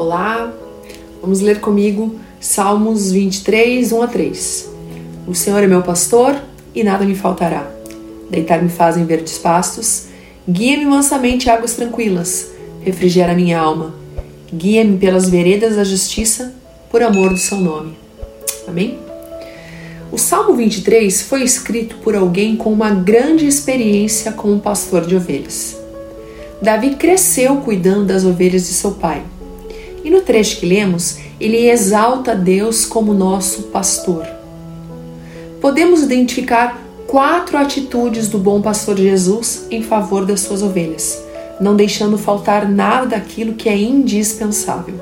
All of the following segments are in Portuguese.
Olá, vamos ler comigo Salmos 23, 1 a 3. O Senhor é meu pastor e nada me faltará. Deitar-me faz em verdes pastos, guia-me mansamente águas tranquilas, refrigera minha alma. Guia-me pelas veredas da justiça, por amor do seu nome. Amém? O Salmo 23 foi escrito por alguém com uma grande experiência como pastor de ovelhas. Davi cresceu cuidando das ovelhas de seu pai. E no trecho que lemos, ele exalta Deus como nosso pastor. Podemos identificar quatro atitudes do bom pastor Jesus em favor das suas ovelhas, não deixando faltar nada daquilo que é indispensável.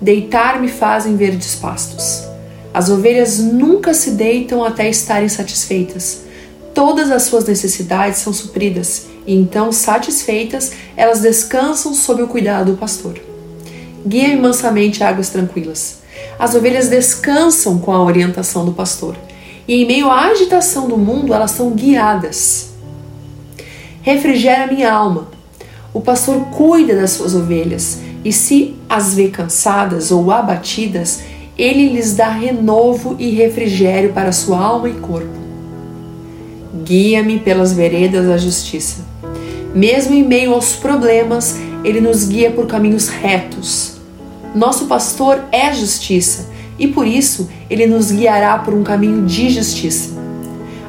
Deitar-me fazem verdes pastos. As ovelhas nunca se deitam até estarem satisfeitas. Todas as suas necessidades são supridas e então, satisfeitas, elas descansam sob o cuidado do pastor. Guia-me mansamente a águas tranquilas. As ovelhas descansam com a orientação do pastor e em meio à agitação do mundo elas são guiadas. Refrigera minha alma. O pastor cuida das suas ovelhas e se as vê cansadas ou abatidas, ele lhes dá renovo e refrigério para sua alma e corpo. Guia-me pelas veredas da justiça. Mesmo em meio aos problemas, ele nos guia por caminhos retos. Nosso pastor é justiça e por isso ele nos guiará por um caminho de justiça.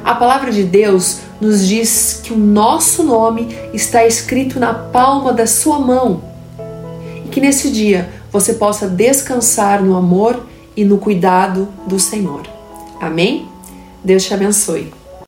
A palavra de Deus nos diz que o nosso nome está escrito na palma da sua mão e que nesse dia você possa descansar no amor e no cuidado do Senhor. Amém? Deus te abençoe.